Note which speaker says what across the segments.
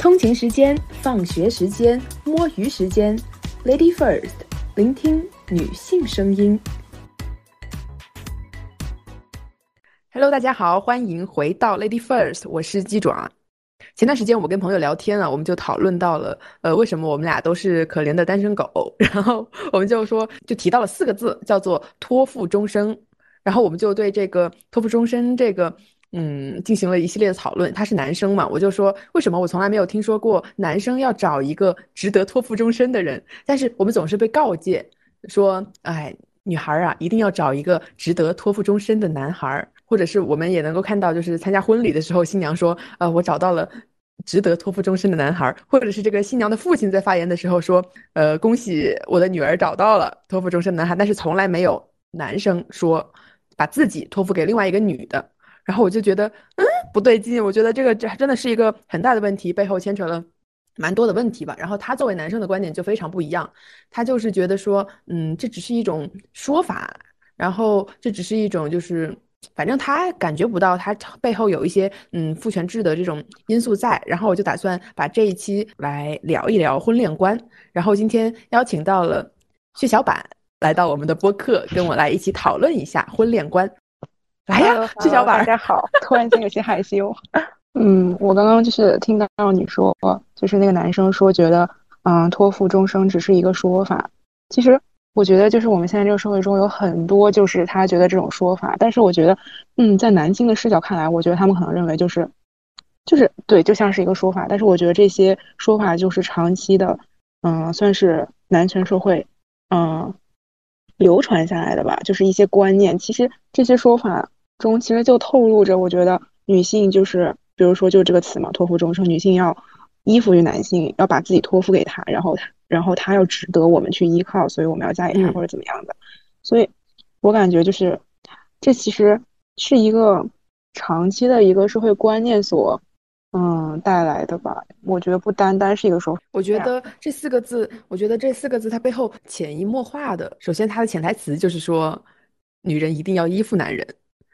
Speaker 1: 通勤时间、放学时间、摸鱼时间，Lady First，聆听女性声音。Hello，大家好，欢迎回到 Lady First，我是鸡爪。前段时间我跟朋友聊天啊，我们就讨论到了，呃，为什么我们俩都是可怜的单身狗？然后我们就说，就提到了四个字，叫做托付终生。然后我们就对这个托付终身这个。嗯，进行了一系列的讨论。他是男生嘛，我就说为什么我从来没有听说过男生要找一个值得托付终身的人？但是我们总是被告诫说，哎，女孩啊，一定要找一个值得托付终身的男孩。或者是我们也能够看到，就是参加婚礼的时候，新娘说，呃，我找到了值得托付终身的男孩。或者是这个新娘的父亲在发言的时候说，呃，恭喜我的女儿找到了托付终身的男孩。但是从来没有男生说把自己托付给另外一个女的。然后我就觉得，嗯，不对劲。我觉得这个这真的是一个很大的问题，背后牵扯了蛮多的问题吧。然后他作为男生的观点就非常不一样，他就是觉得说，嗯，这只是一种说法，然后这只是一种就是，反正他感觉不到他背后有一些嗯父权制的这种因素在。然后我就打算把这一期来聊一聊婚恋观。然后今天邀请到了血小板来到我们的播客，跟我来一起讨论一下婚恋观。来呀，这小板，
Speaker 2: 大家好！突然间有些害羞。嗯，我刚刚就是听到你说，就是那个男生说觉得，嗯，托付终生只是一个说法。其实我觉得，就是我们现在这个社会中有很多，就是他觉得这种说法。但是我觉得，嗯，在男性的视角看来，我觉得他们可能认为就是，就是对，就像是一个说法。但是我觉得这些说法就是长期的，嗯，算是男权社会，嗯，流传下来的吧，就是一些观念。其实这些说法。中其实就透露着，我觉得女性就是，比如说就这个词嘛，托付终生，女性要依附于男性，要把自己托付给他，然后他，然后他要值得我们去依靠，所以我们要嫁给他或者怎么样的。所以，我感觉就是，这其实是一个长期的一个社会观念所，嗯带来的吧。我觉得不单单是一个说法。
Speaker 1: 我觉得这四个字，我觉得这四个字它背后潜移默化的，首先它的潜台词就是说，女人一定要依附男人。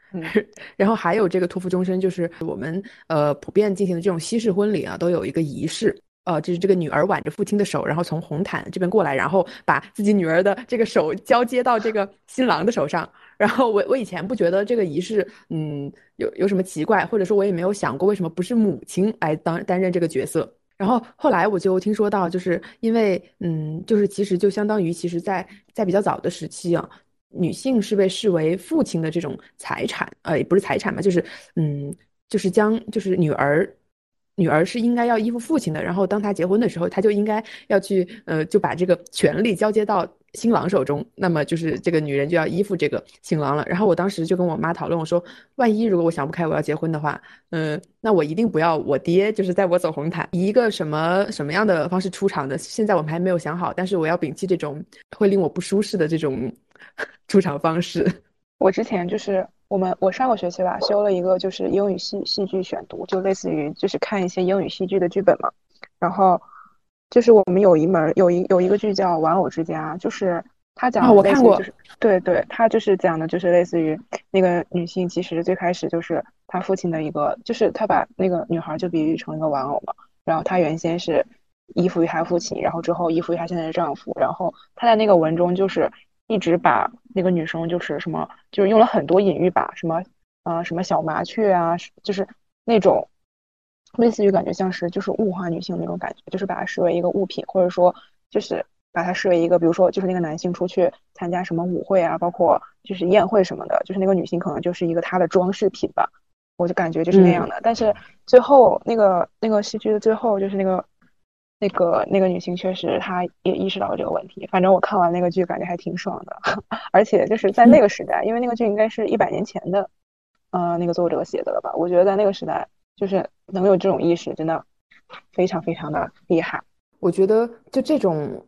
Speaker 1: 然后还有这个托付终身，就是我们呃普遍进行的这种西式婚礼啊，都有一个仪式，呃，就是这个女儿挽着父亲的手，然后从红毯这边过来，然后把自己女儿的这个手交接到这个新郎的手上。然后我我以前不觉得这个仪式，嗯，有有什么奇怪，或者说我也没有想过为什么不是母亲来当担任这个角色。然后后来我就听说到，就是因为嗯，就是其实就相当于其实在在比较早的时期啊。女性是被视为父亲的这种财产，呃，也不是财产嘛，就是，嗯，就是将，就是女儿，女儿是应该要依附父亲的。然后当她结婚的时候，她就应该要去，呃，就把这个权利交接到新郎手中。那么就是这个女人就要依附这个新郎了。然后我当时就跟我妈讨论，我说，万一如果我想不开我要结婚的话，嗯，那我一定不要我爹就是在我走红毯，以一个什么什么样的方式出场的。现在我们还没有想好，但是我要摒弃这种会令我不舒适的这种。出场方式，
Speaker 2: 我之前就是我们我上个学期吧修了一个就是英语戏戏剧选读，就类似于就是看一些英语戏剧的剧本嘛。然后就是我们有一门有一有一个剧叫《玩偶之家》，就是他讲
Speaker 1: 我看过，
Speaker 2: 对对，他就是讲的就是类似于那个女性其实最开始就是她父亲的一个，就是他把那个女孩就比喻成一个玩偶嘛。然后她原先是依附于她父亲，然后之后依附于她现在的丈夫。然后她在那个文中就是。一直把那个女生就是什么，就是用了很多隐喻吧，什么，呃，什么小麻雀啊，就是那种类似于感觉像是就是物化女性那种感觉，就是把它视为一个物品，或者说就是把它视为一个，比如说就是那个男性出去参加什么舞会啊，包括就是宴会什么的，就是那个女性可能就是一个他的装饰品吧，我就感觉就是那样的。但是最后那个那个戏剧的最后就是那个。那个那个女性确实，她也意识到了这个问题。反正我看完那个剧，感觉还挺爽的。而且就是在那个时代，因为那个剧应该是一百年前的，呃，那个作者写的了吧？我觉得在那个时代，就是能有这种意识，真的非常非常的厉害。
Speaker 1: 我觉得就这种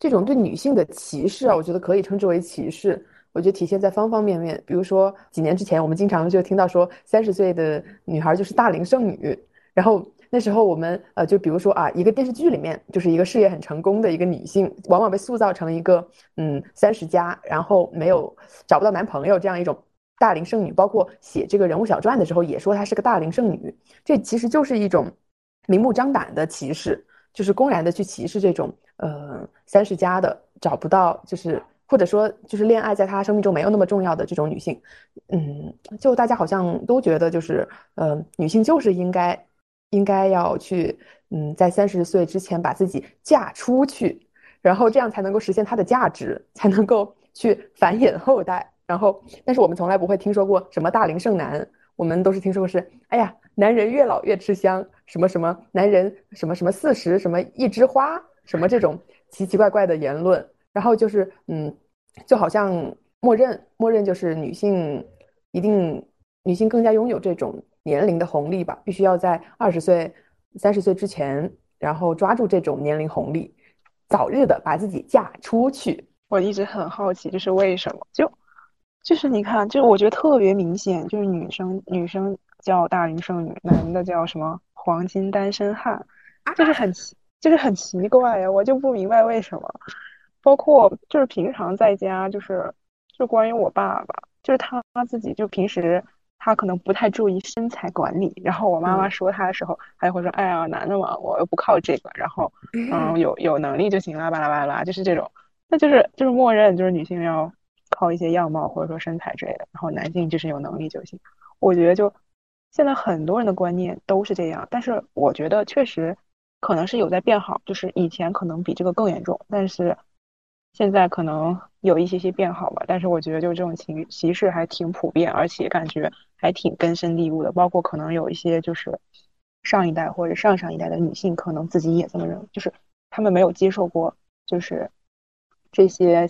Speaker 1: 这种对女性的歧视啊，我觉得可以称之为歧视。我觉得体现在方方面面。比如说几年之前，我们经常就听到说，三十岁的女孩就是大龄剩女，然后。那时候我们呃，就比如说啊，一个电视剧里面就是一个事业很成功的一个女性，往往被塑造成一个嗯三十加，然后没有找不到男朋友这样一种大龄剩女。包括写这个人物小传的时候，也说她是个大龄剩女。这其实就是一种明目张胆的歧视，就是公然的去歧视这种呃三十加的找不到就是。或者说，就是恋爱在他生命中没有那么重要的这种女性，嗯，就大家好像都觉得，就是，呃，女性就是应该，应该要去，嗯，在三十岁之前把自己嫁出去，然后这样才能够实现她的价值，才能够去繁衍后代。然后，但是我们从来不会听说过什么大龄剩男，我们都是听说过是，哎呀，男人越老越吃香，什么什么男人什么什么四十什么一枝花，什么这种奇奇怪怪的言论。然后就是，嗯，就好像默认，默认就是女性一定，女性更加拥有这种年龄的红利吧，必须要在二十岁、三十岁之前，然后抓住这种年龄红利，早日的把自己嫁出去。
Speaker 2: 我一直很好奇，这是为什么？就就是你看，就是我觉得特别明显，就是女生女生叫大龄剩女，男的叫什么黄金单身汉，就是很奇，就是很奇怪呀，我就不明白为什么。包括就是平常在家，就是就关于我爸爸，就是他自己就平时他可能不太注意身材管理，然后我妈妈说他的时候，他就会说：“哎呀，男的嘛，我又不靠这个，然后嗯，有有能力就行了，巴拉巴拉，就是这种，那就是就是默认就是女性要靠一些样貌或者说身材之类的，然后男性就是有能力就行。我觉得就现在很多人的观念都是这样，但是我觉得确实可能是有在变好，就是以前可能比这个更严重，但是。现在可能有一些些变好吧，但是我觉得就这种情歧视还挺普遍，而且感觉还挺根深蒂固的。包括可能有一些就是上一代或者上上一代的女性，可能自己也这么认为，就是他们没有接受过就是这些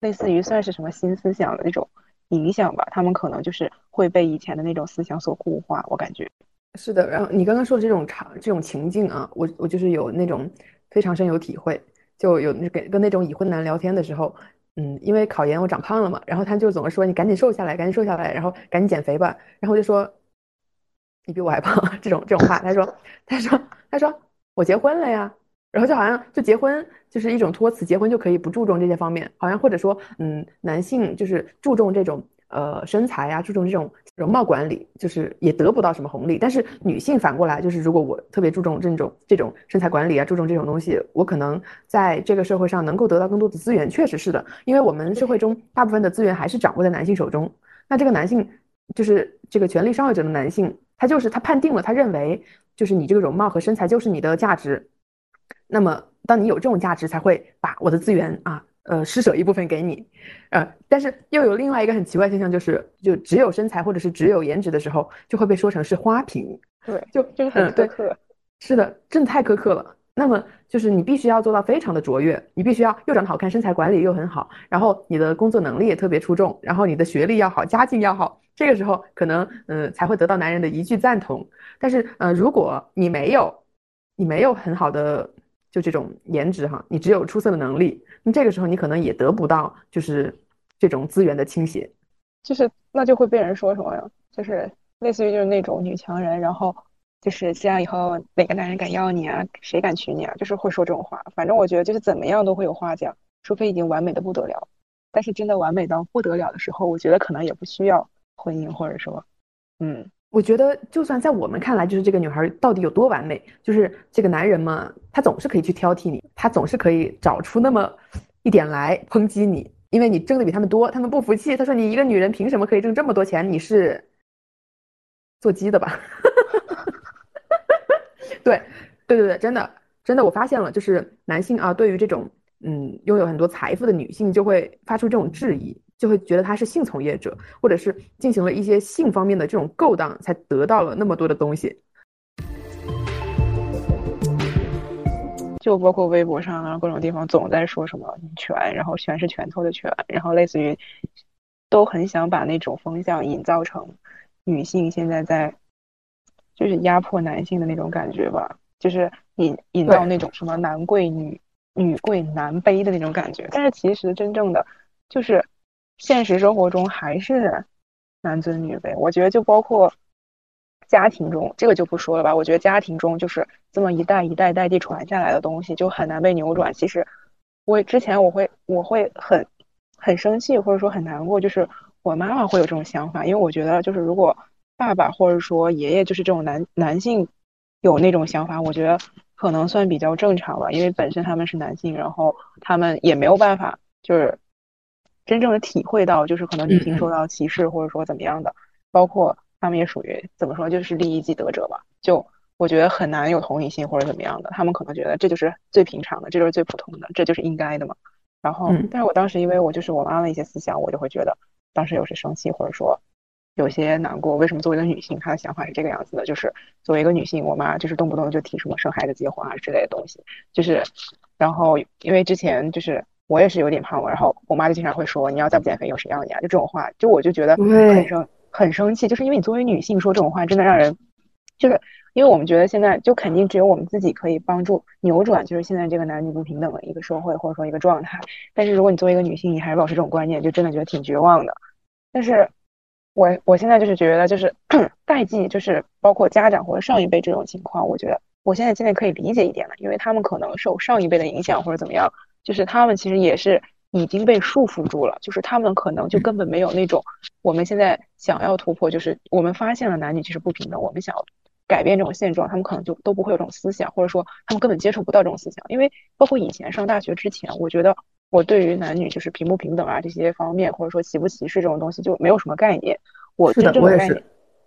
Speaker 2: 类似于算是什么新思想的那种影响吧，他们可能就是会被以前的那种思想所固化。我感觉
Speaker 1: 是的。然后你刚刚说的这种场这种情境啊，我我就是有那种非常深有体会。就有跟跟那种已婚男聊天的时候，嗯，因为考研我长胖了嘛，然后他就总是说你赶紧瘦下来，赶紧瘦下来，然后赶紧减肥吧，然后我就说你比我还胖这种这种话，他说 他说他说我结婚了呀，然后就好像就结婚就是一种托词，结婚就可以不注重这些方面，好像或者说嗯男性就是注重这种。呃，身材呀，注重这种容貌管理，就是也得不到什么红利。但是女性反过来，就是如果我特别注重这种这种身材管理啊，注重这种东西，我可能在这个社会上能够得到更多的资源。确实是的，因为我们社会中大部分的资源还是掌握在男性手中。那这个男性，就是这个权力上位者的男性，他就是他判定了，他认为就是你这个容貌和身材就是你的价值。那么，当你有这种价值，才会把我的资源啊。呃，施舍一部分给你，呃，但是又有另外一个很奇怪现象，就是就只有身材或者是只有颜值的时候，就会被说成是花瓶。
Speaker 2: 对，
Speaker 1: 就
Speaker 2: 就是很苛刻。
Speaker 1: 是的，真的太苛刻了。那么就是你必须要做到非常的卓越，你必须要又长得好看，身材管理又很好，然后你的工作能力也特别出众，然后你的学历要好，家境要好，这个时候可能嗯才会得到男人的一句赞同。但是呃，如果你没有，你没有很好的。就这种颜值哈，你只有出色的能力，那这个时候你可能也得不到就是这种资源的倾斜，
Speaker 2: 就是那就会被人说什么呀？就是类似于就是那种女强人，然后就是这样以后哪个男人敢要你啊？谁敢娶你啊？就是会说这种话。反正我觉得就是怎么样都会有话讲，除非已经完美的不得了。但是真的完美到不得了的时候，我觉得可能也不需要婚姻，或者说，嗯。
Speaker 1: 我觉得，就算在我们看来，就是这个女孩到底有多完美，就是这个男人嘛，他总是可以去挑剔你，他总是可以找出那么一点来抨击你，因为你挣的比他们多，他们不服气。他说：“你一个女人凭什么可以挣这么多钱？你是做鸡的吧？” 对，对对对，真的真的，我发现了，就是男性啊，对于这种嗯拥有很多财富的女性，就会发出这种质疑。就会觉得他是性从业者，或者是进行了一些性方面的这种勾当，才得到了那么多的东西。
Speaker 2: 就包括微博上啊，各种地方总在说什么女权，然后全是拳头的拳，然后类似于都很想把那种风向营造成女性现在在就是压迫男性的那种感觉吧，就是引引到那种什么男贵女女贵男卑的那种感觉。但是其实真正的就是。现实生活中还是男尊女卑，我觉得就包括家庭中，这个就不说了吧。我觉得家庭中就是这么一代一代代际传下来的东西，就很难被扭转。其实我之前我会我会很很生气，或者说很难过，就是我妈妈会有这种想法，因为我觉得就是如果爸爸或者说爷爷就是这种男男性有那种想法，我觉得可能算比较正常吧，因为本身他们是男性，然后他们也没有办法就是真正的体会到，就是可能女性受到歧视或者说怎么样的，包括他们也属于怎么说，就是利益既得者吧，就。我觉得很难有同理心或者怎么样的，他们可能觉得这就是最平常的，这就是最普通的，这就是应该的嘛。然后，但是我当时因为我就是我妈的一些思想，我就会觉得当时有些生气，或者说有些难过。为什么作为一个女性，她的想法是这个样子的？就是作为一个女性，我妈就是动不动就提什么生孩子、结婚啊之类的东西。就是，然后因为之前就是我也是有点胖嘛，然后我妈就经常会说你要再不减肥，有谁要你啊？就这种话，就我就觉得很生很生气，就是因为你作为女性说这种话，真的让人就是。因为我们觉得现在就肯定只有我们自己可以帮助扭转，就是现在这个男女不平等的一个社会或者说一个状态。但是如果你作为一个女性，你还是保持这种观念，就真的觉得挺绝望的。但是，我我现在就是觉得，就是 代际，就是包括家长或者上一辈这种情况，我觉得我现在现在可以理解一点了，因为他们可能受上一辈的影响或者怎么样，就是他们其实也是已经被束缚住了，就是他们可能就根本没有那种我们现在想要突破，就是我们发现了男女其实不平等，我们想要。改变这种现状，他们可能就都不会有这种思想，或者说他们根本接触不到这种思想。因为包括以前上大学之前，我觉得我对于男女就是平不平等啊这些方面，或者说歧不歧视这种东西就没有什么概念。我真正有概念，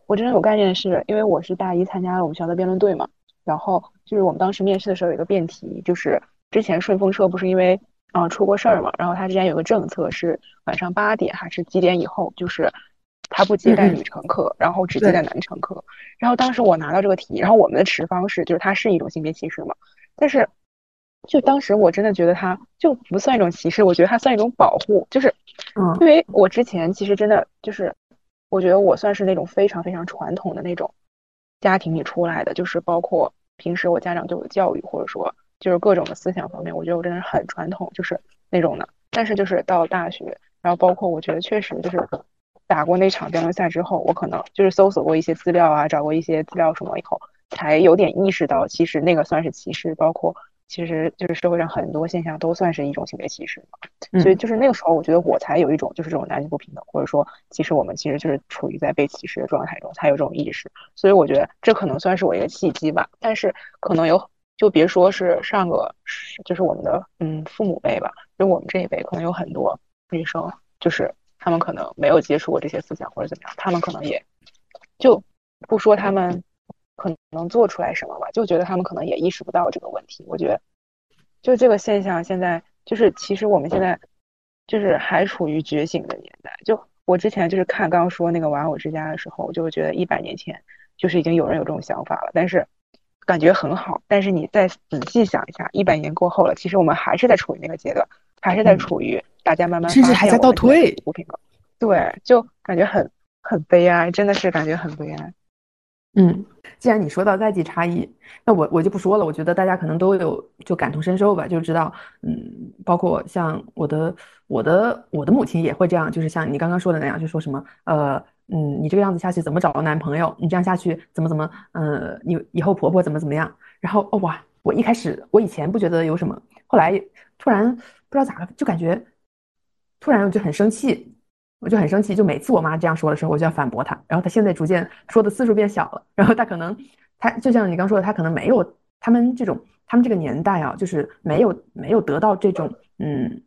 Speaker 2: 我真正有概念是因为我是大一参加了我们学校的辩论队嘛，然后就是我们当时面试的时候有一个辩题，就是之前顺风车不是因为啊出过事儿嘛，然后他之前有个政策是晚上八点还是几点以后就是。他不接待女乘客，然后只接待男乘客。然后当时我拿到这个题，然后我们的持方式，就是它是一种性别歧视嘛。但是，就当时我真的觉得它就不算一种歧视，我觉得它算一种保护。就是，
Speaker 1: 嗯，
Speaker 2: 因为我之前其实真的就是，我觉得我算是那种非常非常传统的那种家庭里出来的，就是包括平时我家长对我的教育，或者说就是各种的思想方面，我觉得我真的是很传统，就是那种的。但是就是到大学，然后包括我觉得确实就是。打过那场辩论赛之后，我可能就是搜索过一些资料啊，找过一些资料什么以后，才有点意识到，其实那个算是歧视，包括其实就是社会上很多现象都算是一种性别歧视所以就是那个时候，我觉得我才有一种就是这种男女不平等，或者说其实我们其实就是处于在被歧视的状态中，才有这种意识。所以我觉得这可能算是我一个契机吧。但是可能有，就别说是上个，就是我们的嗯父母辈吧，就我们这一辈，可能有很多女生就是。他们可能没有接触过这些思想或者怎么样，他们可能也就不说他们可能做出来什么吧，就觉得他们可能也意识不到这个问题。我觉得就这个现象现在就是其实我们现在就是还处于觉醒的年代。就我之前就是看刚刚说那个玩偶之家的时候，我就会觉得一百年前就是已经有人有这种想法了，但是感觉很好。但是你再仔细想一下，一百年过后了，其实我们还是在处于那个阶段，还是在处于。大家慢慢
Speaker 1: 甚至还在倒退，
Speaker 2: 对，就感觉很很悲哀，真的是感觉很悲哀。
Speaker 1: 嗯，既然你说到代际差异，那我我就不说了。我觉得大家可能都有就感同身受吧，就知道，嗯，包括像我的我的我的母亲也会这样，就是像你刚刚说的那样，就说什么呃嗯，你这个样子下去怎么找到男朋友？你这样下去怎么怎么呃，你以后婆婆怎么怎么样？然后哦哇，我一开始我以前不觉得有什么，后来突然不知道咋了，就感觉。突然我就很生气，我就很生气，就每次我妈这样说的时候，我就要反驳她。然后她现在逐渐说的次数变小了。然后她可能，她就像你刚说的，她可能没有他们这种，他们这个年代啊，就是没有没有得到这种嗯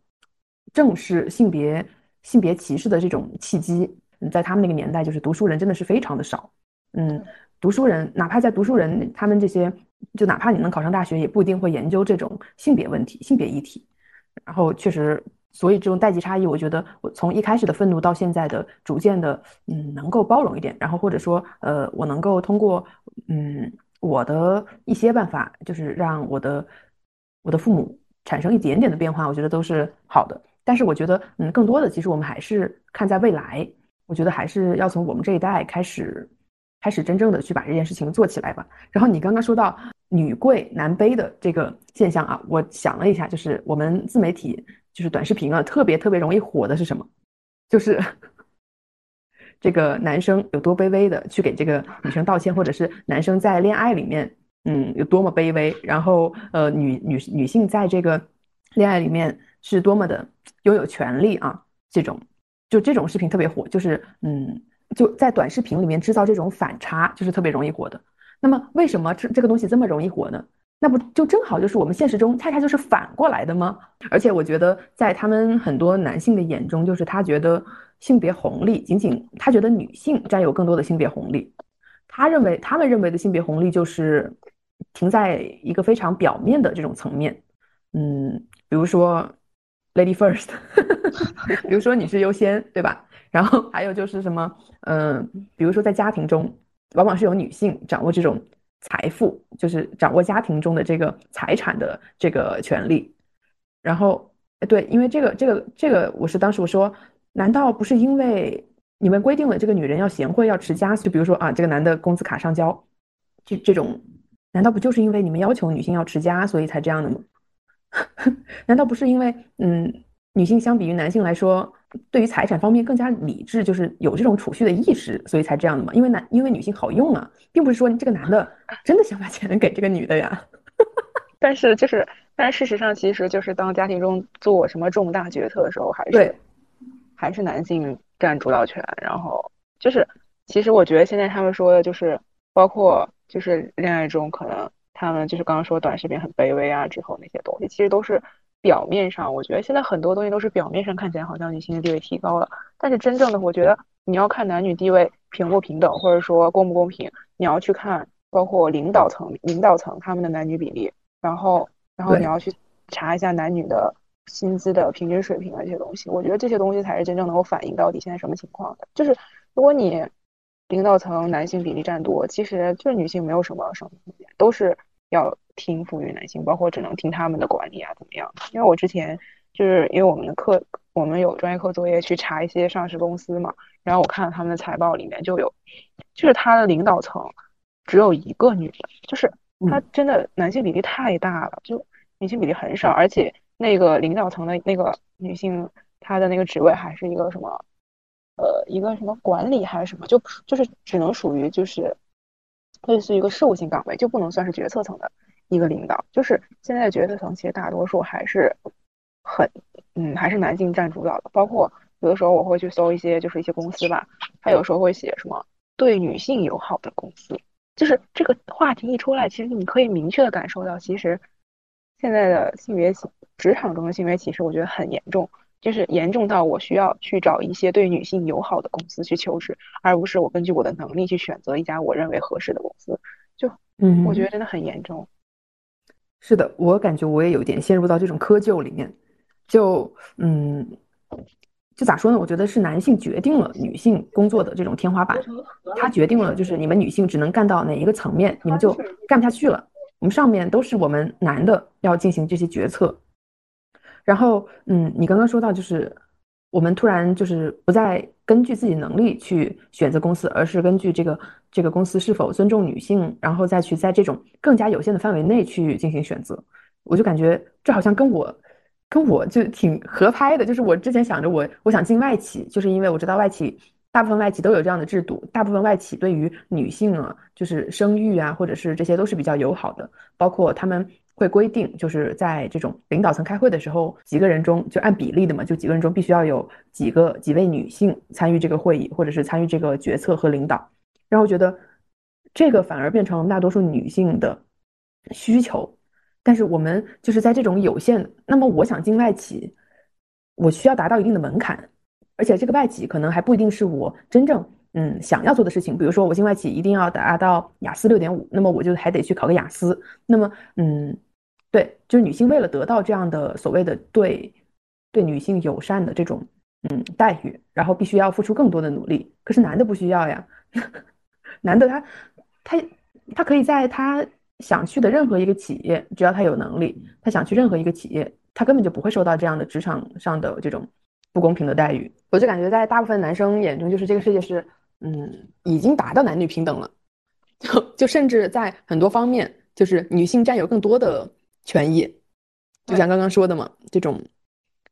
Speaker 1: 正视性别性别歧视的这种契机。在他们那个年代，就是读书人真的是非常的少。嗯，读书人哪怕在读书人，他们这些就哪怕你能考上大学，也不一定会研究这种性别问题、性别议题。然后确实。所以这种代际差异，我觉得我从一开始的愤怒到现在的逐渐的，嗯，能够包容一点，然后或者说，呃，我能够通过，嗯，我的一些办法，就是让我的我的父母产生一点点的变化，我觉得都是好的。但是我觉得，嗯，更多的其实我们还是看在未来，我觉得还是要从我们这一代开始，开始真正的去把这件事情做起来吧。然后你刚刚说到女贵男卑的这个现象啊，我想了一下，就是我们自媒体。就是短视频啊，特别特别容易火的是什么？就是 这个男生有多卑微的去给这个女生道歉，或者是男生在恋爱里面，嗯，有多么卑微，然后呃，女女女性在这个恋爱里面是多么的拥有权利啊，这种就这种视频特别火，就是嗯，就在短视频里面制造这种反差，就是特别容易火的。那么为什么这这个东西这么容易火呢？那不就正好就是我们现实中恰恰就是反过来的吗？而且我觉得在他们很多男性的眼中，就是他觉得性别红利仅仅他觉得女性占有更多的性别红利，他认为他们认为的性别红利就是停在一个非常表面的这种层面，嗯，比如说 lady first，比如说女士优先，对吧？然后还有就是什么，嗯，比如说在家庭中，往往是由女性掌握这种。财富就是掌握家庭中的这个财产的这个权利，然后对，因为这个这个这个，我是当时我说，难道不是因为你们规定了这个女人要贤惠要持家？就比如说啊，这个男的工资卡上交，这这种，难道不就是因为你们要求女性要持家，所以才这样的吗？难道不是因为嗯，女性相比于男性来说？对于财产方面更加理智，就是有这种储蓄的意识，所以才这样的吗。因为男，因为女性好用啊，并不是说这个男的 真的想把钱给这个女的呀。
Speaker 2: 但是就是，但是事实上，其实就是当家庭中做什么重大决策的时候，还是还是男性占主导权。然后就是，其实我觉得现在他们说的就是，包括就是恋爱中可能他们就是刚刚说短视频很卑微啊之后那些东西，其实都是。表面上，我觉得现在很多东西都是表面上看起来好像女性的地位提高了，但是真正的，我觉得你要看男女地位平不平等，或者说公不公平，你要去看包括领导层、领导层他们的男女比例，然后，然后你要去查一下男女的薪资的平均水平的这些东西，我觉得这些东西才是真正能够反映到底现在什么情况的。就是如果你领导层男性比例占多，其实就是女性没有什么上升空间，都是要。听服于男性，包括只能听他们的管理啊，怎么样？因为我之前就是因为我们的课，我们有专业课作业去查一些上市公司嘛，然后我看了他们的财报里面就有，就是他的领导层只有一个女的，就是他真的男性比例太大了，就女性比例很少，而且那个领导层的那个女性，她的那个职位还是一个什么，呃，一个什么管理还是什么，就就是只能属于就是类似于一个事务性岗位，就不能算是决策层的。一个领导就是现在决策层，其实大多数还是很，嗯，还是男性占主导的。包括有的时候我会去搜一些，就是一些公司吧，他有时候会写什么对女性友好的公司，就是这个话题一出来，其实你可以明确的感受到，其实现在的性别歧职场中的性别歧视，我觉得很严重，就是严重到我需要去找一些对女性友好的公司去求职，而不是我根据我的能力去选择一家我认为合适的公司。就，嗯，我觉得真的很严重。
Speaker 1: 是的，我感觉我也有点陷入到这种窠臼里面，就嗯，就咋说呢？我觉得是男性决定了女性工作的这种天花板，他决定了就是你们女性只能干到哪一个层面，你们就干不下去了。我们上面都是我们男的要进行这些决策，然后嗯，你刚刚说到就是。我们突然就是不再根据自己能力去选择公司，而是根据这个这个公司是否尊重女性，然后再去在这种更加有限的范围内去进行选择。我就感觉这好像跟我跟我就挺合拍的。就是我之前想着我我想进外企，就是因为我知道外企大部分外企都有这样的制度，大部分外企对于女性啊，就是生育啊，或者是这些都是比较友好的，包括他们。会规定，就是在这种领导层开会的时候，几个人中就按比例的嘛，就几个人中必须要有几个几位女性参与这个会议，或者是参与这个决策和领导。然后觉得这个反而变成了大多数女性的需求。但是我们就是在这种有限，那么我想进外企，我需要达到一定的门槛，而且这个外企可能还不一定是我真正。嗯，想要做的事情，比如说我进外企一定要达到雅思六点五，那么我就还得去考个雅思。那么，嗯，对，就是女性为了得到这样的所谓的对对女性友善的这种嗯待遇，然后必须要付出更多的努力。可是男的不需要呀，男的他他他可以在他想去的任何一个企业，只要他有能力，他想去任何一个企业，他根本就不会受到这样的职场上的这种不公平的待遇。我就感觉在大部分男生眼中，就是这个世界是。嗯，已经达到男女平等了，就就甚至在很多方面，就是女性占有更多的权益，就像刚刚说的嘛，这种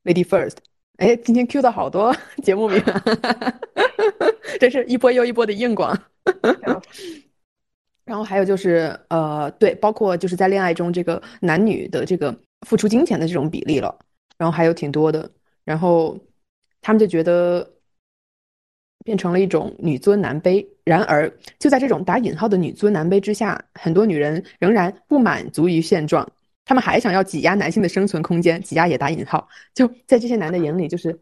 Speaker 1: lady first。哎，今天 Q 到好多 节目名，真是一波又一波的硬广。然后还有就是，呃，对，包括就是在恋爱中这个男女的这个付出金钱的这种比例了，然后还有挺多的，然后他们就觉得。变成了一种女尊男卑，然而，就在这种打引号的女尊男卑之下，很多女人仍然不满足于现状，他们还想要挤压男性的生存空间，挤压也打引号。就在这些男的眼里，就是，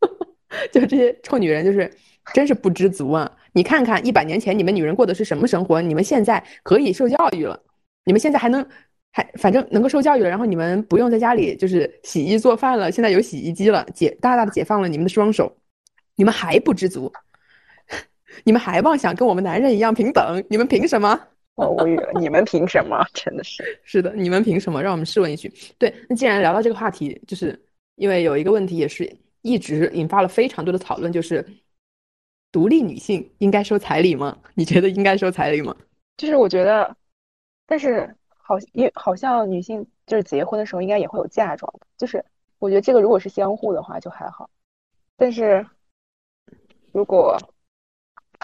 Speaker 1: 就这些臭女人，就是真是不知足啊！你看看一百年前你们女人过的是什么生活，你们现在可以受教育了，你们现在还能还反正能够受教育了，然后你们不用在家里就是洗衣做饭了，现在有洗衣机了，解大大的解放了你们的双手，你们还不知足。你们还妄想跟我们男人一样平等？你们凭什么？
Speaker 2: 我无语了。你们凭什么？真的是
Speaker 1: 是的，你们凭什么？让我们试问一句。对，那既然聊到这个话题，就是因为有一个问题也是一直引发了非常多的讨论，就是独立女性应该收彩礼吗？你觉得应该收彩礼吗？
Speaker 2: 就是我觉得，但是好，因好像女性就是结婚的时候应该也会有嫁妆，就是我觉得这个如果是相互的话就还好，但是如果。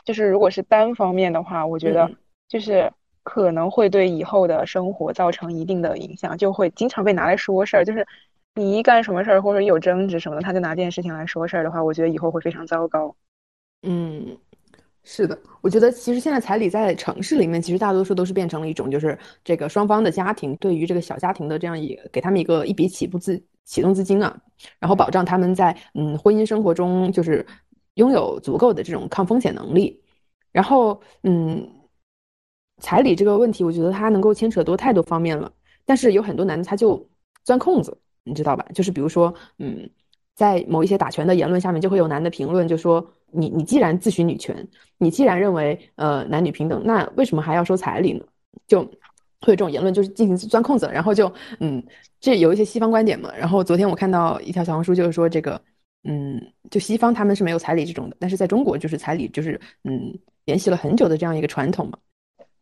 Speaker 2: 就是如果是单方面的话，我觉得就是可能会对以后的生活造成一定的影响，就会经常被拿来说事儿。就是你一干什么事儿或者有争执什么的，他就拿这件事情来说事儿的话，我觉得以后会非常糟糕。
Speaker 1: 嗯，是的，我觉得其实现在彩礼在城市里面，其实大多数都是变成了一种，就是这个双方的家庭对于这个小家庭的这样一给他们一个一笔起步资启动资金啊，然后保障他们在嗯婚姻生活中就是。拥有足够的这种抗风险能力，然后，嗯，彩礼这个问题，我觉得它能够牵扯多太多方面了。但是有很多男的他就钻空子，你知道吧？就是比如说，嗯，在某一些打拳的言论下面，就会有男的评论，就说你你既然自诩女权，你既然认为呃男女平等，那为什么还要收彩礼呢？就会有这种言论，就是进行钻空子。然后就嗯，这有一些西方观点嘛。然后昨天我看到一条小红书，就是说这个。嗯，就西方他们是没有彩礼这种的，但是在中国就是彩礼就是嗯，沿袭了很久的这样一个传统嘛。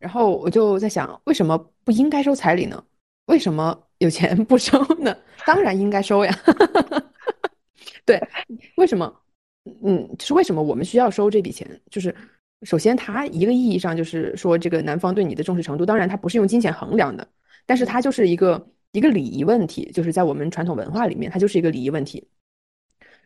Speaker 1: 然后我就在想，为什么不应该收彩礼呢？为什么有钱 不收呢？当然应该收呀。对，为什么？嗯，是为什么我们需要收这笔钱？就是首先，它一个意义上就是说这个男方对你的重视程度，当然它不是用金钱衡量的，但是它就是一个一个礼仪问题，就是在我们传统文化里面，它就是一个礼仪问题。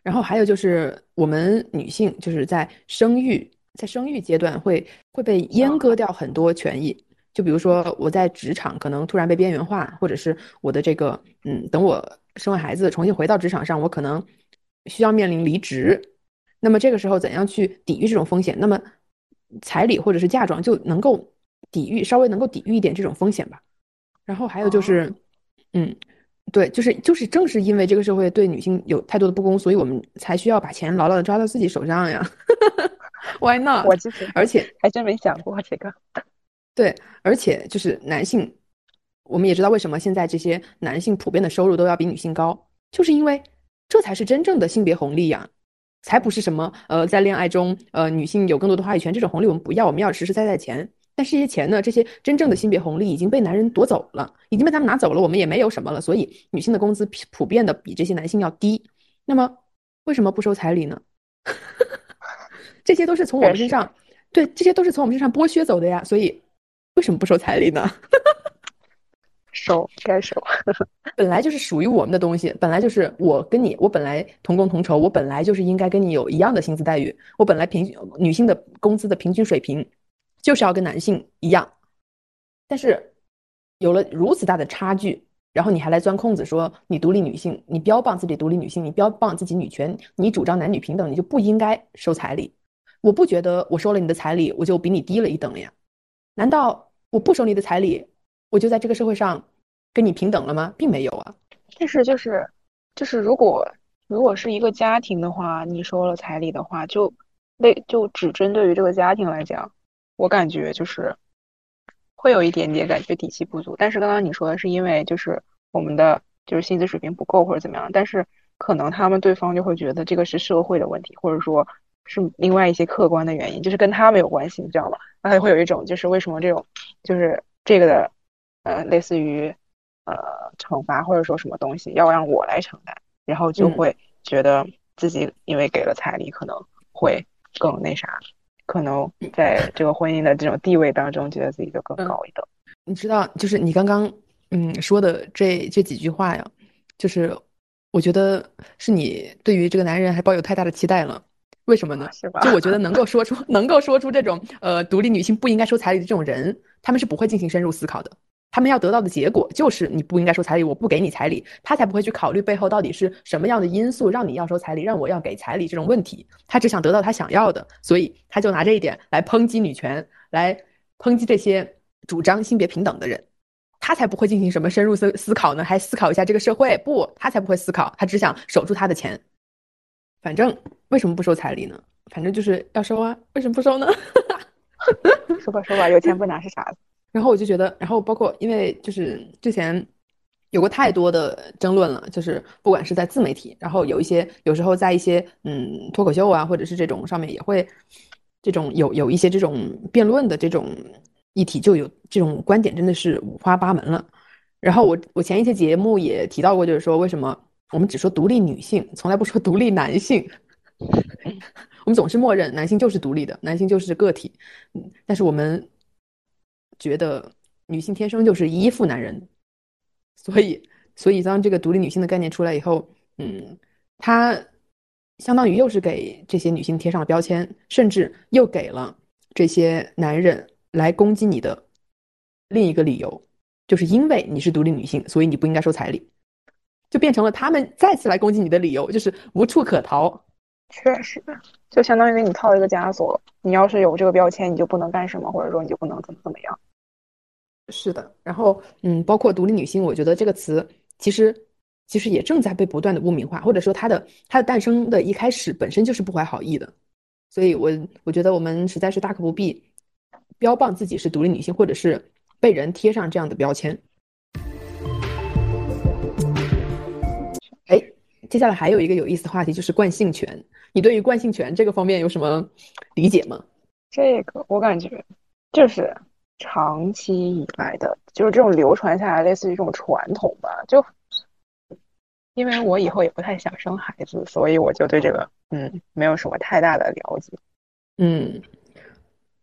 Speaker 1: 然后还有就是，我们女性就是在生育，在生育阶段会会被阉割掉很多权益。就比如说，我在职场可能突然被边缘化，或者是我的这个，嗯，等我生完孩子重新回到职场上，我可能需要面临离职。那么这个时候怎样去抵御这种风险？那么彩礼或者是嫁妆就能够抵御，稍微能够抵御一点这种风险吧。然后还有就是，嗯。对，就是就是正是因为这个社会对女性有太多的不公，所以我们才需要把钱牢牢的抓到自己手上呀。Why not？
Speaker 2: 我其实
Speaker 1: 而且
Speaker 2: 还真没想过这个。
Speaker 1: 对，而且就是男性，我们也知道为什么现在这些男性普遍的收入都要比女性高，就是因为这才是真正的性别红利呀，才不是什么呃在恋爱中呃女性有更多的话语权这种红利我们不要，我们要实实在在钱。但是这些钱呢？这些真正的性别红利已经被男人夺走了，已经被他们拿走了，我们也没有什么了。所以女性的工资普遍的比这些男性要低。那么为什么不收彩礼呢？这些都是从我们身上，对，这些都是从我们身上剥削走的呀。所以为什么不收彩礼呢？
Speaker 2: 收该收，
Speaker 1: 本来就是属于我们的东西，本来就是我跟你，我本来同工同酬，我本来就是应该跟你有一样的薪资待遇，我本来平均女性的工资的平均水平。就是要跟男性一样，但是有了如此大的差距，然后你还来钻空子说你独立女性，你标榜自己独立女性，你标榜自己女权，你主张男女平等，你就不应该收彩礼。我不觉得我收了你的彩礼，我就比你低了一等了呀？难道我不收你的彩礼，我就在这个社会上跟你平等了吗？并没有啊。
Speaker 2: 但是就是就是如果如果是一个家庭的话，你收了彩礼的话，就那就只针对于这个家庭来讲。我感觉就是会有一点点感觉底气不足，但是刚刚你说的是因为就是我们的就是薪资水平不够或者怎么样，但是可能他们对方就会觉得这个是社会的问题，或者说是另外一些客观的原因，就是跟他没有关系，你知道吗？那他会有一种就是为什么这种就是这个的呃类似于呃惩罚或者说什么东西要让我来承担，然后就会觉得自己因为给了彩礼可能会更那啥。可能在这个婚姻的这种地位当中，觉得自己就更高一等。
Speaker 1: 你知道，就是你刚刚嗯说的这这几句话呀，就是我觉得是你对于这个男人还抱有太大的期待了。为什么呢？
Speaker 2: 是吧？
Speaker 1: 就我觉得能够说出 能够说出这种呃独立女性不应该收彩礼的这种人，他们是不会进行深入思考的。他们要得到的结果就是你不应该收彩礼，我不给你彩礼，他才不会去考虑背后到底是什么样的因素让你要收彩礼，让我要给彩礼这种问题。他只想得到他想要的，所以他就拿这一点来抨击女权，来抨击这些主张性别平等的人。他才不会进行什么深入思思考呢？还思考一下这个社会？不，他才不会思考，他只想守住他的钱。反正为什么不收彩礼呢？反正就是要收啊，为什么不收呢？
Speaker 2: 说吧说吧，有钱不拿是傻子。
Speaker 1: 然后我就觉得，然后包括因为就是之前有过太多的争论了，就是不管是在自媒体，然后有一些有时候在一些嗯脱口秀啊，或者是这种上面也会这种有有一些这种辩论的这种议题，就有这种观点真的是五花八门了。然后我我前一些节目也提到过，就是说为什么。我们只说独立女性，从来不说独立男性。我们总是默认男性就是独立的，男性就是个体。嗯，但是我们觉得女性天生就是依附男人，所以，所以当这个独立女性的概念出来以后，嗯，它相当于又是给这些女性贴上了标签，甚至又给了这些男人来攻击你的另一个理由，就是因为你是独立女性，所以你不应该收彩礼。就变成了他们再次来攻击你的理由，就是无处可逃。
Speaker 2: 确实，就相当于给你套一个枷锁。你要是有这个标签，你就不能干什么，或者说你就不能怎么怎么样。
Speaker 1: 是的，然后嗯，包括独立女性，我觉得这个词其实其实也正在被不断的污名化，或者说它的它的诞生的一开始本身就是不怀好意的。所以我我觉得我们实在是大可不必标榜自己是独立女性，或者是被人贴上这样的标签。接下来还有一个有意思的话题，就是惯性权。你对于惯性权这个方面有什么理解吗？
Speaker 2: 这个我感觉就是长期以来的，就是这种流传下来，类似于这种传统吧。就因为我以后也不太想生孩子，所以我就对这个嗯没有什么太大的了解。
Speaker 1: 嗯，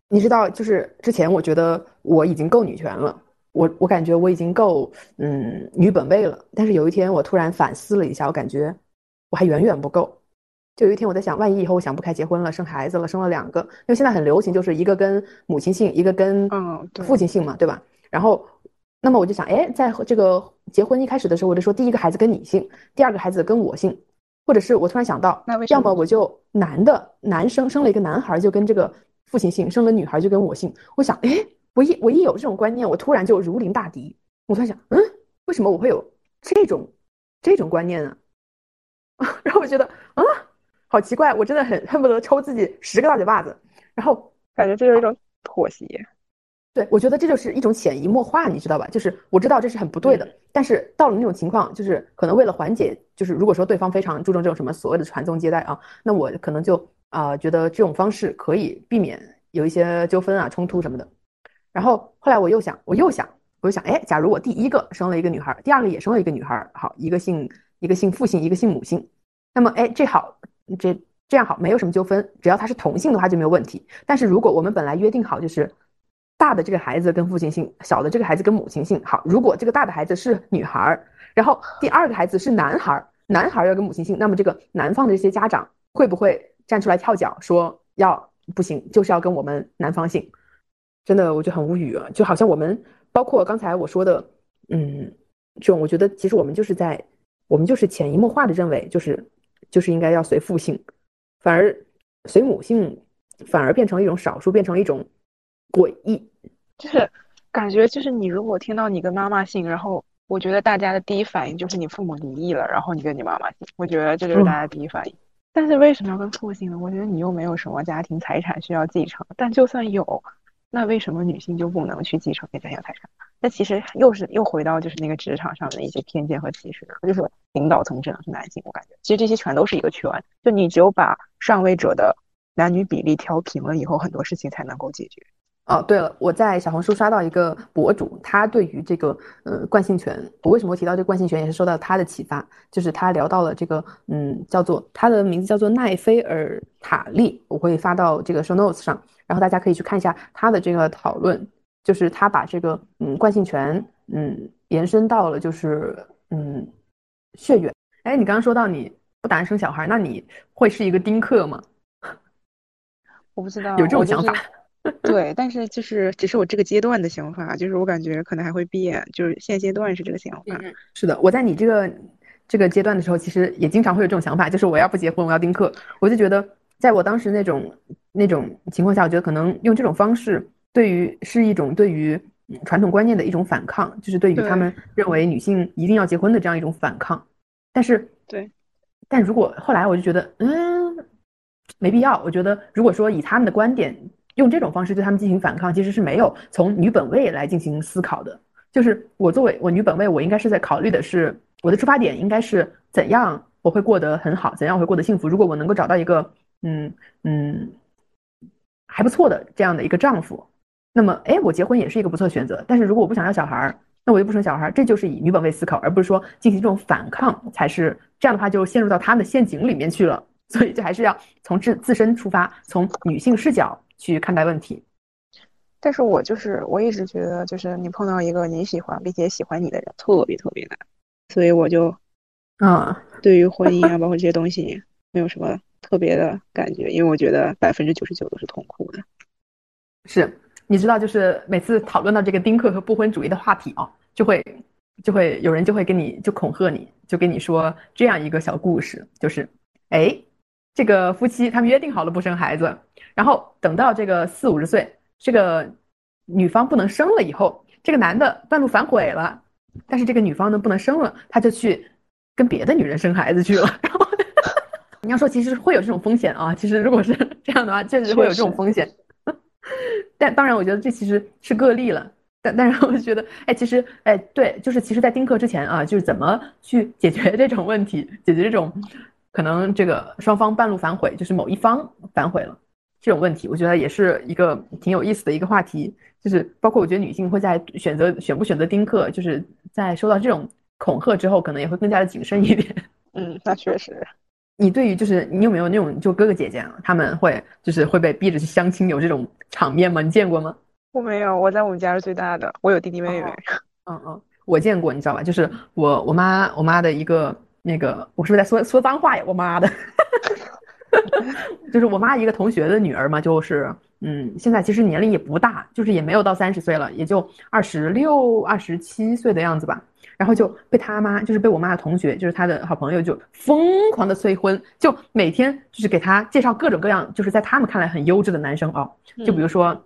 Speaker 1: 你知道，就是之前我觉得我已经够女权了。我我感觉我已经够嗯女本位了，但是有一天我突然反思了一下，我感觉我还远远不够。就有一天我在想，万一以后我想不开结婚了，生孩子了，生了两个，因为现在很流行，就是一个跟母亲姓，一个跟
Speaker 2: 嗯
Speaker 1: 父亲姓嘛，对吧？然后，那么我就想，哎，在这个结婚一开始的时候，我就说第一个孩子跟你姓，第二个孩子跟我姓，或者是我突然想到，
Speaker 2: 那
Speaker 1: 要么我就男的男生生了一个男孩就跟这个父亲姓，生了女孩就跟我姓。我想，哎。我一我一有这种观念，我突然就如临大敌。我在想，嗯，为什么我会有这种这种观念呢？然后我觉得啊，好奇怪，我真的很恨不得抽自己十个大嘴巴子。然后
Speaker 2: 感觉这是一种妥协。
Speaker 1: 对，我觉得这就是一种潜移默化，你知道吧？就是我知道这是很不对的，但是到了那种情况，就是可能为了缓解，就是如果说对方非常注重这种什么所谓的传宗接代啊，那我可能就啊觉得这种方式可以避免有一些纠纷啊、冲突什么的。然后后来我又想，我又想，我又想，哎，假如我第一个生了一个女孩，第二个也生了一个女孩，好，一个姓一个姓父姓，一个姓母姓，那么，哎，这好，这这样好，没有什么纠纷，只要他是同姓的话就没有问题。但是如果我们本来约定好，就是大的这个孩子跟父亲姓，小的这个孩子跟母亲姓，好，如果这个大的孩子是女孩，然后第二个孩子是男孩，男孩要跟母亲姓，那么这个男方的这些家长会不会站出来跳脚说要不行，就是要跟我们男方姓？真的，我就很无语啊！就好像我们，包括刚才我说的，嗯，这种，我觉得其实我们就是在，我们就是潜移默化的认为，就是就是应该要随父姓，反而随母姓，反而变成了一种少数，变成了一种诡异。
Speaker 2: 就是感觉，就是你如果听到你跟妈妈姓，然后我觉得大家的第一反应就是你父母离异了，然后你跟你妈妈姓，我觉得这就是大家第一反应。但是为什么要跟父姓呢？我觉得你又没有什么家庭财产需要继承，但就算有。那为什么女性就不能去继承家财产？那其实又是又回到就是那个职场上的一些偏见和歧视，就是领导层只能是男性。我感觉其实这些全都是一个圈，就你只有把上位者的男女比例调平了以后，很多事情才能够解决。
Speaker 1: 哦，对了，我在小红书刷到一个博主，他对于这个呃惯性权，我为什么提到这个惯性权，也是受到他的启发，就是他聊到了这个嗯叫做他的名字叫做奈菲尔塔利，我会发到这个 show notes 上。然后大家可以去看一下他的这个讨论，就是他把这个嗯惯性权嗯延伸到了就是嗯血缘。哎，你刚刚说到你不打算生小孩，那你会是一个丁克吗？
Speaker 2: 我不知道
Speaker 1: 有这种
Speaker 2: 我就是
Speaker 1: 想法。
Speaker 2: 对，但是就是只是我这个阶段的想法，就是我感觉可能还会变，就是现阶段是这个想法。
Speaker 1: 是的，我在你这个这个阶段的时候，其实也经常会有这种想法，就是我要不结婚，我要丁克。我就觉得，在我当时那种那种情况下，我觉得可能用这种方式，对于是一种对于嗯传统观念的一种反抗，就是对于他们认为女性一定要结婚的这样一种反抗。但是，
Speaker 2: 对，
Speaker 1: 但如果后来我就觉得，嗯，没必要。我觉得，如果说以他们的观点用这种方式对他们进行反抗，其实是没有从女本位来进行思考的。就是我作为我女本位，我应该是在考虑的是我的出发点应该是怎样我会过得很好，怎样我会过得幸福。如果我能够找到一个嗯嗯还不错的这样的一个丈夫，那么哎，我结婚也是一个不错的选择。但是如果我不想要小孩儿，那我就不生小孩儿。这就是以女本位思考，而不是说进行这种反抗才是这样的话就陷入到他们的陷阱里面去了。所以就还是要从自自身出发，从女性视角去看待问题。
Speaker 2: 但是我就是我一直觉得，就是你碰到一个你喜欢并且喜欢你的人，特别特别难，所以我就
Speaker 1: 啊，
Speaker 2: 对于婚姻啊，包括这些东西，没有什么特别的感觉，因为我觉得百分之九十九都是痛苦的。
Speaker 1: 是，你知道，就是每次讨论到这个丁克和不婚主义的话题啊，就会就会有人就会跟你就恐吓你，就跟你说这样一个小故事，就是哎，这个夫妻他们约定好了不生孩子，然后等到这个四五十岁，这个女方不能生了以后，这个男的半路反悔了，但是这个女方呢不能生了，他就去跟别的女人生孩子去了。然后 你要说其实会有这种风险啊，其实如果是 这样的话，确实会有这种风险。但当然，我觉得这其实是个例了。但但是我觉得，哎，其实，哎，对，就是其实，在丁克之前啊，就是怎么去解决这种问题，解决这种可能这个双方半路反悔，就是某一方反悔了这种问题，我觉得也是一个挺有意思的一个话题。就是包括我觉得女性会在选择选不选择丁克，就是在收到这种恐吓之后，可能也会更加的谨慎一点。
Speaker 2: 嗯，那确实。
Speaker 1: 你对于就是你有没有那种就哥哥姐姐啊，他们会就是会被逼着去相亲，有这种场面吗？你见过吗？
Speaker 2: 我没有，我在我们家是最大的，我有弟弟妹妹。
Speaker 1: 嗯嗯，我见过，你知道吧？就是我我妈我妈的一个那个，我是不是在说说脏话呀？我妈的，就是我妈一个同学的女儿嘛，就是嗯，现在其实年龄也不大，就是也没有到三十岁了，也就二十六、二十七岁的样子吧。然后就被他妈，就是被我妈的同学，就是他的好朋友，就疯狂的催婚，就每天就是给他介绍各种各样，就是在他们看来很优质的男生哦，就比如说，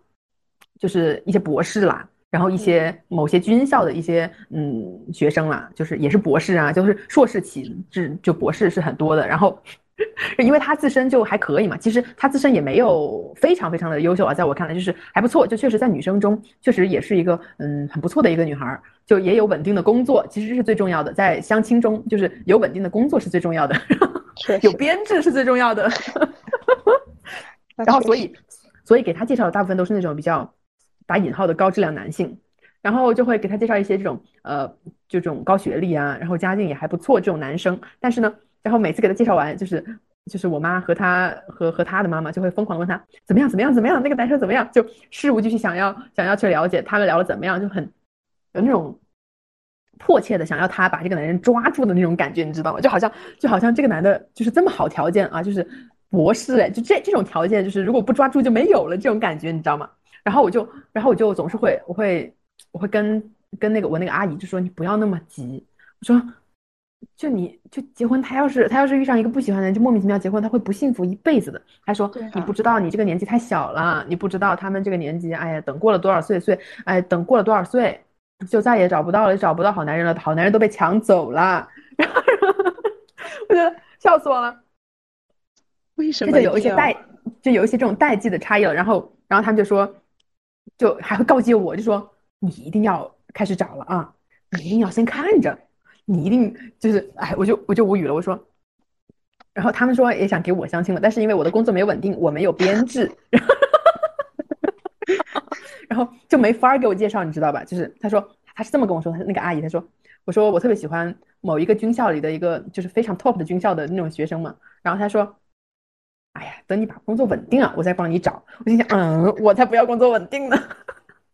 Speaker 1: 就是一些博士啦，然后一些某些军校的一些嗯学生啦，就是也是博士啊，就是硕士起至就博士是很多的，然后。因为他自身就还可以嘛，其实他自身也没有非常非常的优秀啊，在我看来就是还不错，就确实在女生中确实也是一个嗯很不错的一个女孩，就也有稳定的工作，其实是最重要的，在相亲中就是有稳定的工作是最重要的，有编制是最重要的，然后所以所以给他介绍的大部分都是那种比较打引号的高质量男性，然后就会给他介绍一些这种呃这种高学历啊，然后家境也还不错这种男生，但是呢。然后每次给他介绍完，就是就是我妈和他和和他的妈妈就会疯狂的问他怎么样怎么样怎么样，那个男生怎么样，就事无巨细想要想要去了解他们聊的怎么样，就很有那种迫切的想要他把这个男人抓住的那种感觉，你知道吗？就好像就好像这个男的就是这么好条件啊，就是博士哎，就这这种条件，就是如果不抓住就没有了这种感觉，你知道吗？然后我就然后我就总是会我会我会跟跟那个我那个阿姨就说你不要那么急，我说。就你就结婚，他要是他要是遇上一个不喜欢的人，就莫名其妙结婚，他会不幸福一辈子的。他说你不知道你这个年纪太小了，你不知道他们这个年纪，哎呀，等过了多少岁岁，哎，等过了多少岁，就再也找不到了，找不到好男人了，好男人都被抢走了。然后 我觉得笑死我了。
Speaker 2: 为什么？
Speaker 1: 这就有一些代，就有一些这种代际的差异了。然后，然后他们就说，就还会告诫我，就说你一定要开始找了啊，你一定要先看着。你一定就是，哎，我就我就无语了。我说，然后他们说也想给我相亲了，但是因为我的工作没稳定，我没有编制，然后就没法给我介绍，你知道吧？就是他说他是这么跟我说，他那个阿姨他说，我说我特别喜欢某一个军校里的一个就是非常 top 的军校的那种学生嘛。然后他说，哎呀，等你把工作稳定了，我再帮你找。我心想，嗯，我才不要工作稳定呢。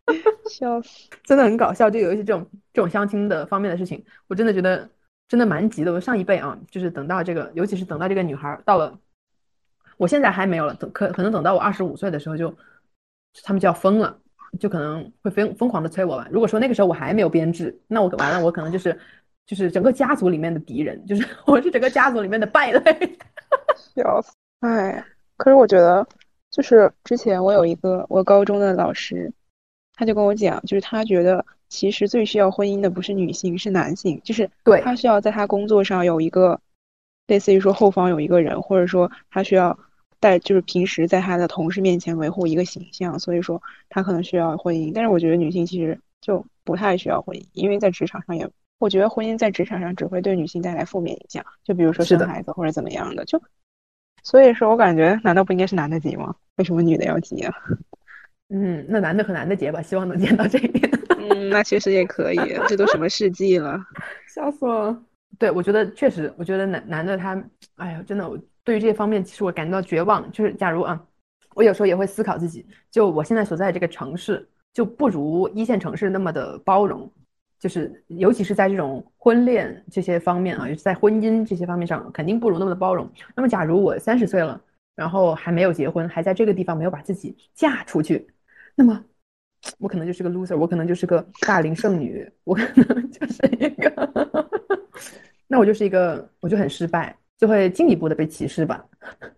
Speaker 2: 笑死，
Speaker 1: 真的很搞笑。就有一些这种这种相亲的方面的事情，我真的觉得真的蛮急的。我上一辈啊，就是等到这个，尤其是等到这个女孩到了我现在还没有了，等可可能等到我二十五岁的时候就，他们就要疯了，就可能会疯疯狂的催我吧。如果说那个时候我还没有编制，那我完了，我可能就是就是整个家族里面的敌人，就是 我是整个家族里面的败类。
Speaker 2: 笑死！哎，可是我觉得，就是之前我有一个我高中的老师，他就跟我讲，就是他觉得。其实最需要婚姻的不是女性，是男性。就是
Speaker 1: 对
Speaker 2: 他需要在他工作上有一个，类似于说后方有一个人，或者说他需要在，就是平时在他的同事面前维护一个形象。所以说他可能需要婚姻。但是我觉得女性其实就不太需要婚姻，因为在职场上也，我觉得婚姻在职场上只会对女性带来负面影响。就比如说生孩子或者怎么样的。就所以说我感觉，难道不应该是男的急吗？为什么女的要急啊？
Speaker 1: 嗯，那男的和男的结吧，希望能见到这一点。
Speaker 2: 嗯，那确实也可以，这都什么世纪了，
Speaker 1: 笑死我了。对，我觉得确实，我觉得男男的他，哎呀，真的，我对于这些方面，其实我感到绝望。就是假如啊，我有时候也会思考自己，就我现在所在这个城市，就不如一线城市那么的包容，就是尤其是在这种婚恋这些方面啊，在婚姻这些方面上，肯定不如那么的包容。那么，假如我三十岁了，然后还没有结婚，还在这个地方没有把自己嫁出去，那么。我可能就是个 loser，我可能就是个大龄剩女，我可能 就是一个，那我就是一个，我就很失败，就会进一步的被歧视吧。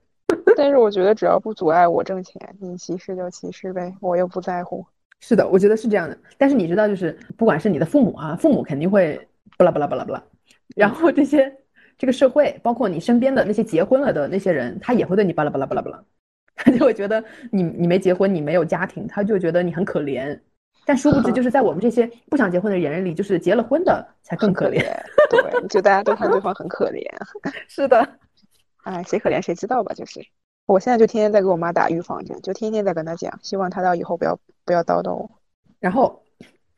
Speaker 2: 但是我觉得只要不阻碍我挣钱，你歧视就歧视呗，我又不在乎。
Speaker 1: 是的，我觉得是这样的。但是你知道，就是不管是你的父母啊，父母肯定会巴拉巴拉巴拉巴拉，然后这些这个社会，包括你身边的那些结婚了的那些人，他也会对你巴拉巴拉巴拉巴拉。他就会觉得你你没结婚，你没有家庭，他就觉得你很可怜。但殊不知，就是在我们这些不想结婚的人里，就是结了婚的才更可怜。
Speaker 2: 对，就大家都看对方很可怜。
Speaker 1: 是的，
Speaker 2: 哎，谁可怜谁知道吧？就是，我现在就天天在给我妈打预防针，就天天在跟她讲，希望她到以后不要不要叨叨我。
Speaker 1: 然后，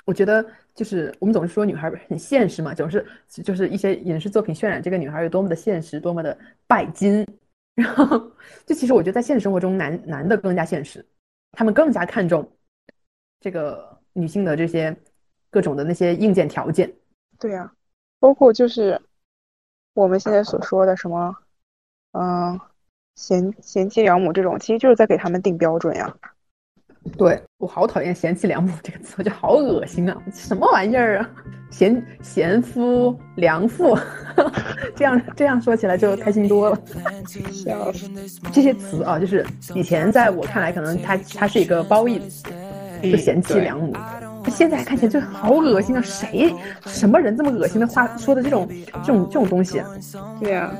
Speaker 1: 我觉得就是我们总是说女孩很现实嘛，总是就是一些影视作品渲染这个女孩有多么的现实，多么的拜金。然后，就其实我觉得在现实生活中，男男的更加现实，他们更加看重这个女性的这些各种的那些硬件条件。
Speaker 2: 对呀，包括就是我们现在所说的什么，嗯，贤贤妻良母这种，其实就是在给他们定标准呀。
Speaker 1: 对我好讨厌“贤妻良母”这个词，我觉得好恶心啊！什么玩意儿啊？贤贤夫良妇，这样这样说起来就开心多了。
Speaker 2: 笑死！
Speaker 1: 这些词啊，就是以前在我看来，可能它它是一个褒义词，就贤妻良母。现在看起来就好恶心啊！谁什么人这么恶心的话说的这种这种这种东西？
Speaker 2: 对呀。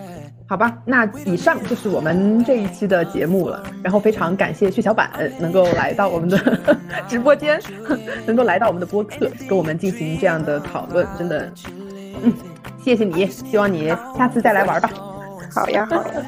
Speaker 1: 好吧，那以上就是我们这一期的节目了。然后非常感谢血小板能够来到我们的 直播间，能够来到我们的播客，跟我们进行这样的讨论，真的，嗯，谢谢你，希望你下次再来玩吧。
Speaker 2: 好呀，好呀。